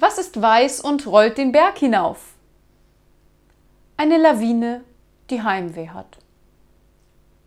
Was ist weiß und rollt den Berg hinauf? Eine Lawine, die Heimweh hat.